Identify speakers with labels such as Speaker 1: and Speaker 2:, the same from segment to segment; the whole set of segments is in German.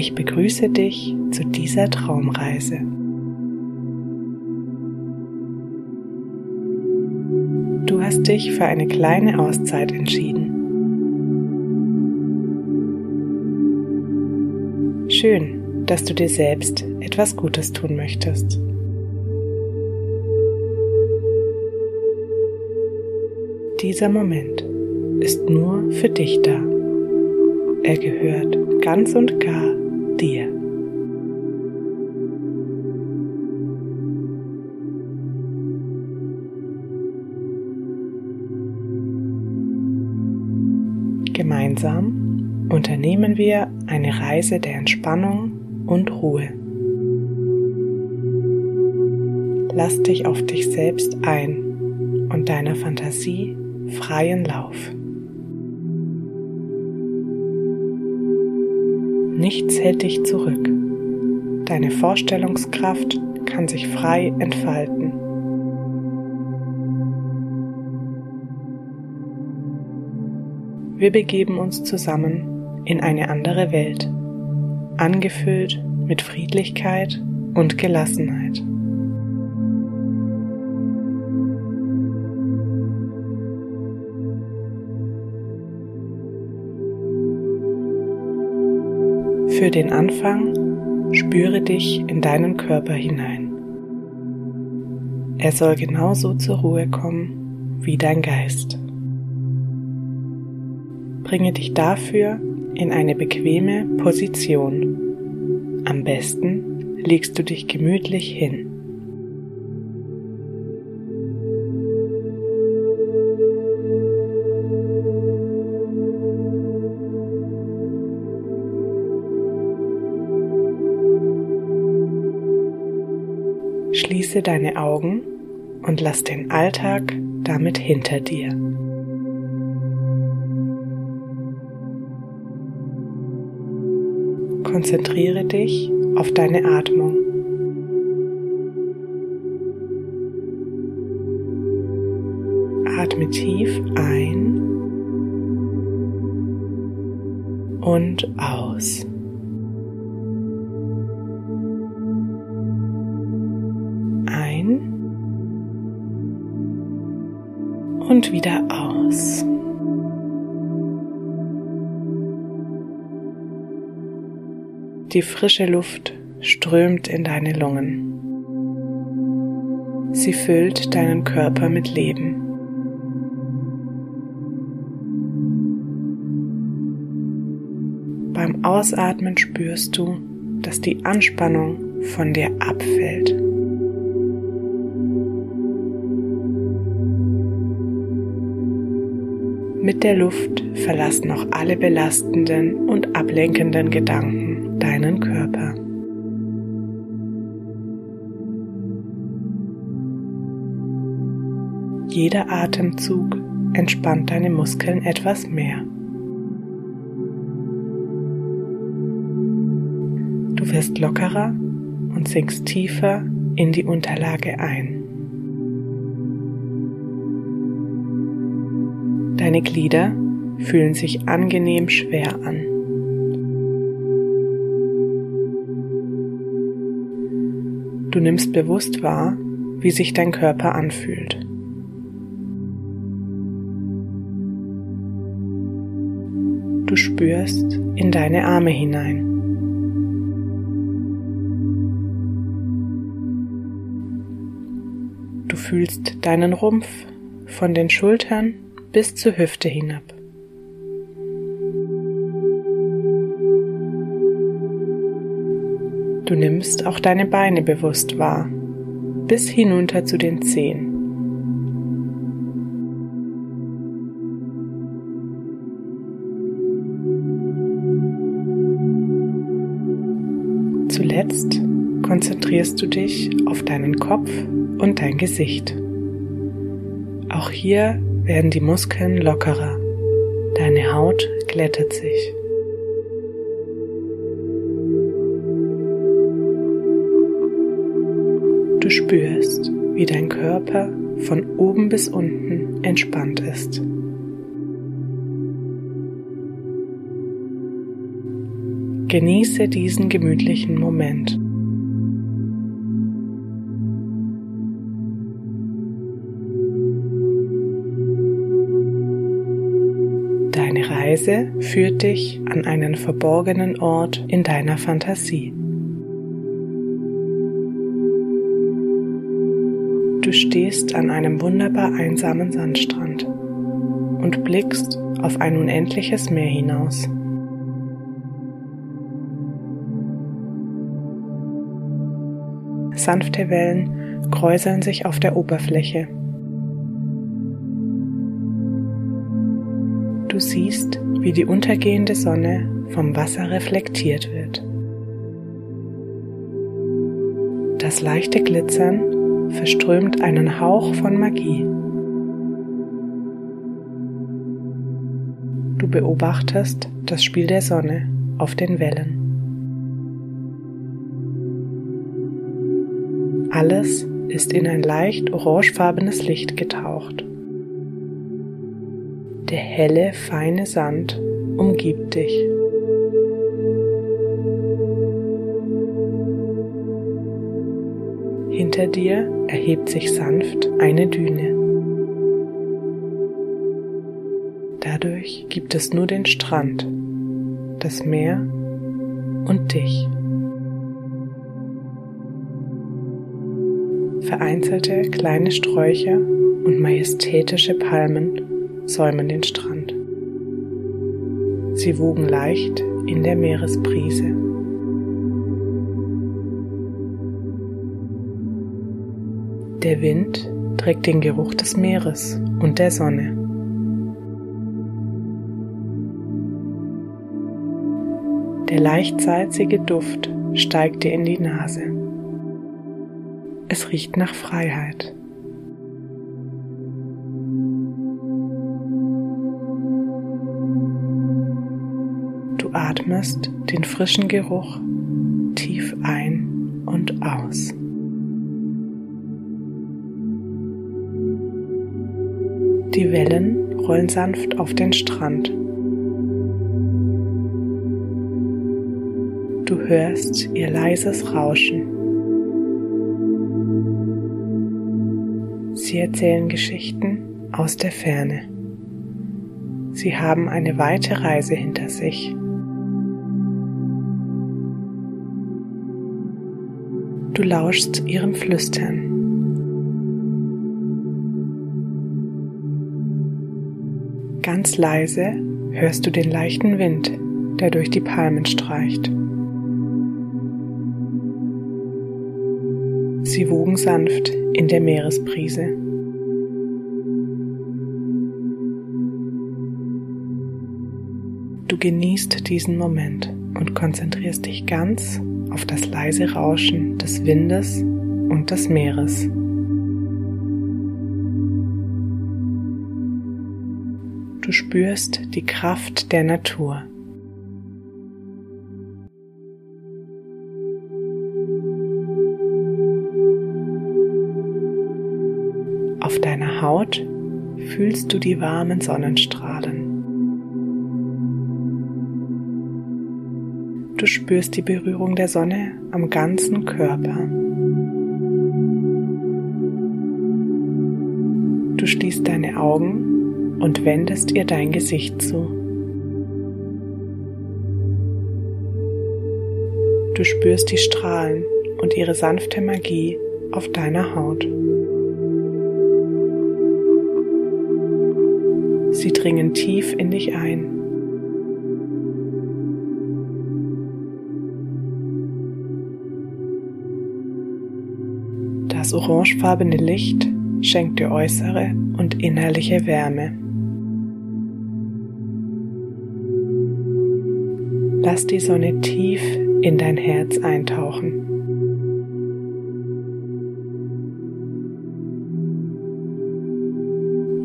Speaker 1: Ich begrüße dich zu dieser Traumreise. Du hast dich für eine kleine Auszeit entschieden. Schön, dass du dir selbst etwas Gutes tun möchtest. Dieser Moment ist nur für dich da. Er gehört ganz und gar Gemeinsam unternehmen wir eine Reise der Entspannung und Ruhe. Lass dich auf dich selbst ein und deiner Fantasie freien Lauf. Nichts hält dich zurück. Deine Vorstellungskraft kann sich frei entfalten. Wir begeben uns zusammen in eine andere Welt, angefüllt mit Friedlichkeit und Gelassenheit. Für den Anfang spüre dich in deinen Körper hinein. Er soll genauso zur Ruhe kommen wie dein Geist. Bringe dich dafür in eine bequeme Position. Am besten legst du dich gemütlich hin. Schließe deine Augen und lass den Alltag damit hinter dir. Konzentriere dich auf deine Atmung. Atme tief ein und aus. und wieder aus. Die frische Luft strömt in deine Lungen. Sie füllt deinen Körper mit Leben. Beim Ausatmen spürst du, dass die Anspannung von dir abfällt. Mit der Luft verlassen auch alle belastenden und ablenkenden Gedanken deinen Körper. Jeder Atemzug entspannt deine Muskeln etwas mehr. Du wirst lockerer und sinkst tiefer in die Unterlage ein. Deine Glieder fühlen sich angenehm schwer an. Du nimmst bewusst wahr, wie sich dein Körper anfühlt. Du spürst in deine Arme hinein. Du fühlst deinen Rumpf von den Schultern bis zur Hüfte hinab. Du nimmst auch deine Beine bewusst wahr, bis hinunter zu den Zehen. Zuletzt konzentrierst du dich auf deinen Kopf und dein Gesicht. Auch hier werden die Muskeln lockerer, deine Haut glättet sich. Du spürst, wie dein Körper von oben bis unten entspannt ist. Genieße diesen gemütlichen Moment. Deine Reise führt dich an einen verborgenen Ort in deiner Fantasie. Du stehst an einem wunderbar einsamen Sandstrand und blickst auf ein unendliches Meer hinaus. Sanfte Wellen kräuseln sich auf der Oberfläche. Du siehst, wie die untergehende Sonne vom Wasser reflektiert wird. Das leichte Glitzern verströmt einen Hauch von Magie. Du beobachtest das Spiel der Sonne auf den Wellen. Alles ist in ein leicht orangefarbenes Licht getaucht. Der helle, feine Sand umgibt dich. Hinter dir erhebt sich sanft eine Düne. Dadurch gibt es nur den Strand, das Meer und dich. Vereinzelte kleine Sträucher und majestätische Palmen säumen den Strand. Sie wogen leicht in der Meeresbrise. Der Wind trägt den Geruch des Meeres und der Sonne. Der leicht salzige Duft steigt dir in die Nase. Es riecht nach Freiheit. Du atmest den frischen Geruch tief ein und aus. Die Wellen rollen sanft auf den Strand. Du hörst ihr leises Rauschen. Sie erzählen Geschichten aus der Ferne. Sie haben eine weite Reise hinter sich. Du lauschst ihrem Flüstern. Ganz leise hörst du den leichten Wind, der durch die Palmen streicht. Sie wogen sanft in der Meeresbrise. Du genießt diesen Moment und konzentrierst dich ganz auf das leise Rauschen des Windes und des Meeres. Du spürst die Kraft der Natur. Auf deiner Haut fühlst du die warmen Sonnenstrahlen. Du spürst die Berührung der Sonne am ganzen Körper. Du schließt deine Augen und wendest ihr dein Gesicht zu. Du spürst die Strahlen und ihre sanfte Magie auf deiner Haut. Sie dringen tief in dich ein. Das orangefarbene Licht schenkt dir äußere und innerliche Wärme. Lass die Sonne tief in dein Herz eintauchen.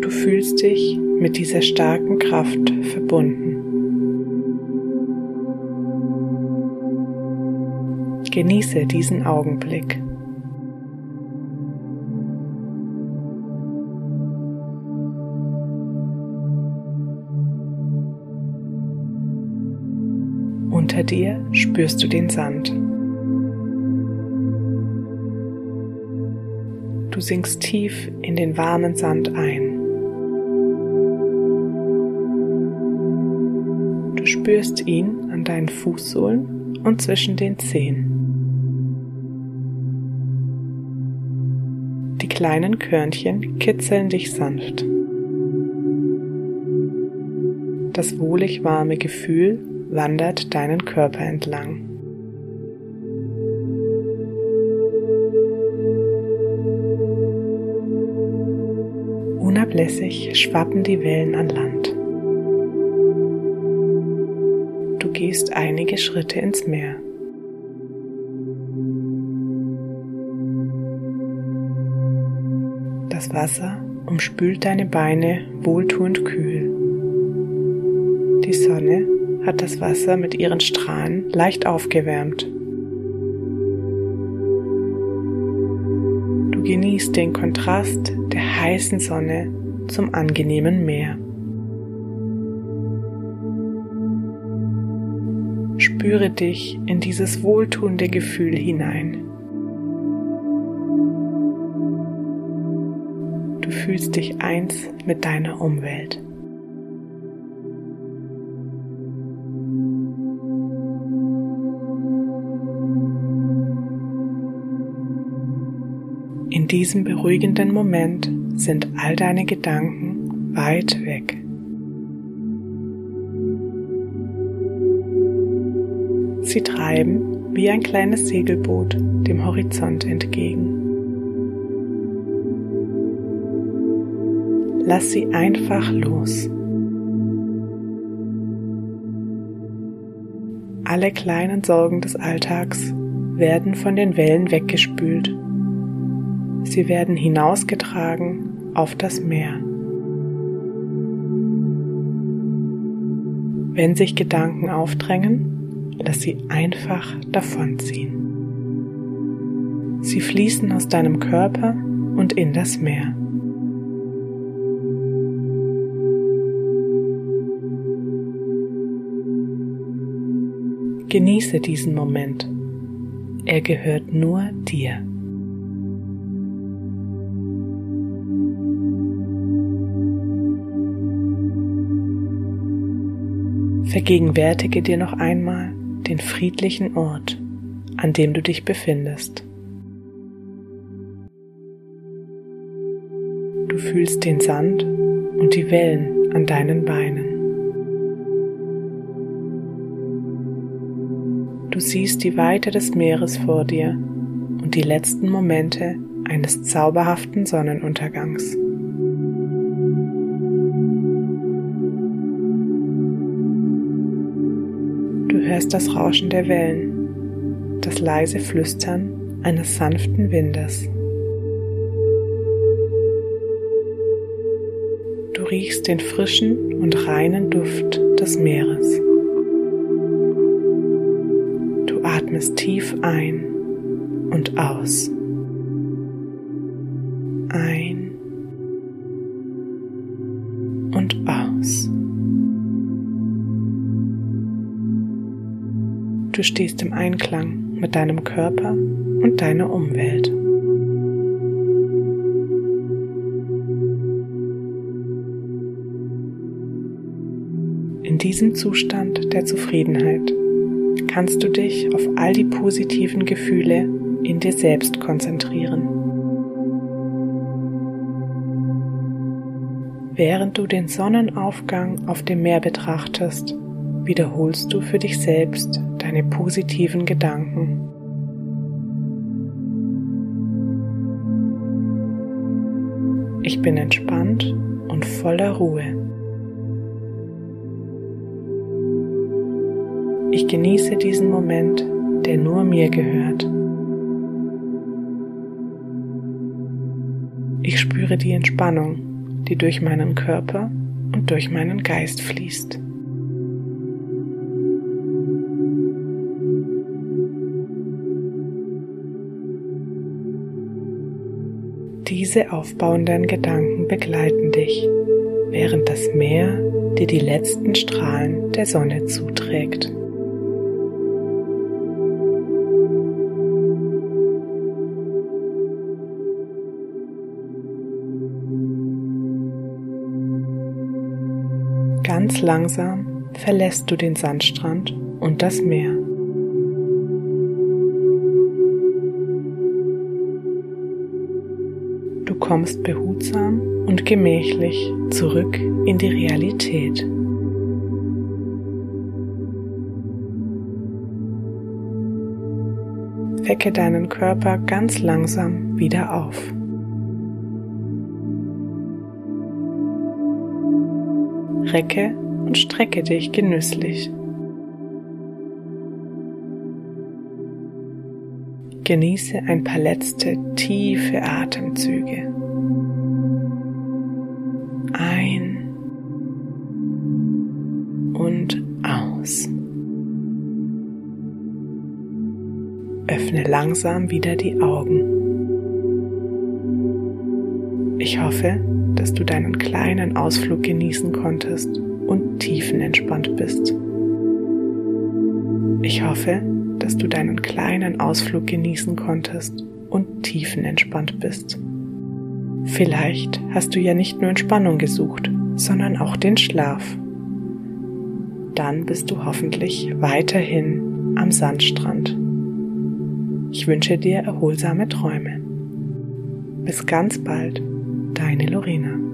Speaker 1: Du fühlst dich mit dieser starken Kraft verbunden. Genieße diesen Augenblick. Dir spürst du den Sand. Du sinkst tief in den warmen Sand ein. Du spürst ihn an deinen Fußsohlen und zwischen den Zehen. Die kleinen Körnchen kitzeln dich sanft. Das wohlig warme Gefühl wandert deinen Körper entlang. Unablässig schwappen die Wellen an Land. Du gehst einige Schritte ins Meer. Das Wasser umspült deine Beine wohltuend kühl. Die Sonne hat das Wasser mit ihren Strahlen leicht aufgewärmt. Du genießt den Kontrast der heißen Sonne zum angenehmen Meer. Spüre dich in dieses wohltuende Gefühl hinein. Du fühlst dich eins mit deiner Umwelt. In diesem beruhigenden Moment sind all deine Gedanken weit weg. Sie treiben wie ein kleines Segelboot dem Horizont entgegen. Lass sie einfach los. Alle kleinen Sorgen des Alltags werden von den Wellen weggespült Sie werden hinausgetragen auf das Meer. Wenn sich Gedanken aufdrängen, lass sie einfach davonziehen. Sie fließen aus deinem Körper und in das Meer. Genieße diesen Moment. Er gehört nur dir. Vergegenwärtige dir noch einmal den friedlichen Ort, an dem du dich befindest. Du fühlst den Sand und die Wellen an deinen Beinen. Du siehst die Weite des Meeres vor dir und die letzten Momente eines zauberhaften Sonnenuntergangs. Hörst das Rauschen der Wellen, das leise Flüstern eines sanften Windes. Du riechst den frischen und reinen Duft des Meeres. Du atmest tief ein und aus. Stehst im Einklang mit deinem Körper und deiner Umwelt. In diesem Zustand der Zufriedenheit kannst du dich auf all die positiven Gefühle in dir selbst konzentrieren. Während du den Sonnenaufgang auf dem Meer betrachtest, wiederholst du für dich selbst deine positiven Gedanken. Ich bin entspannt und voller Ruhe. Ich genieße diesen Moment, der nur mir gehört. Ich spüre die Entspannung, die durch meinen Körper und durch meinen Geist fließt. Diese aufbauenden Gedanken begleiten dich, während das Meer dir die letzten Strahlen der Sonne zuträgt. Ganz langsam verlässt du den Sandstrand und das Meer. Kommst behutsam und gemächlich zurück in die Realität. Wecke deinen Körper ganz langsam wieder auf. Recke und strecke dich genüsslich. Genieße ein paar letzte tiefe Atemzüge. Ein und aus. Öffne langsam wieder die Augen. Ich hoffe, dass du deinen kleinen Ausflug genießen konntest und tiefenentspannt bist. Ich hoffe, dass du deinen kleinen Ausflug genießen konntest und tiefenentspannt bist. Vielleicht hast du ja nicht nur Entspannung gesucht, sondern auch den Schlaf. Dann bist du hoffentlich weiterhin am Sandstrand. Ich wünsche dir erholsame Träume. Bis ganz bald, deine Lorena.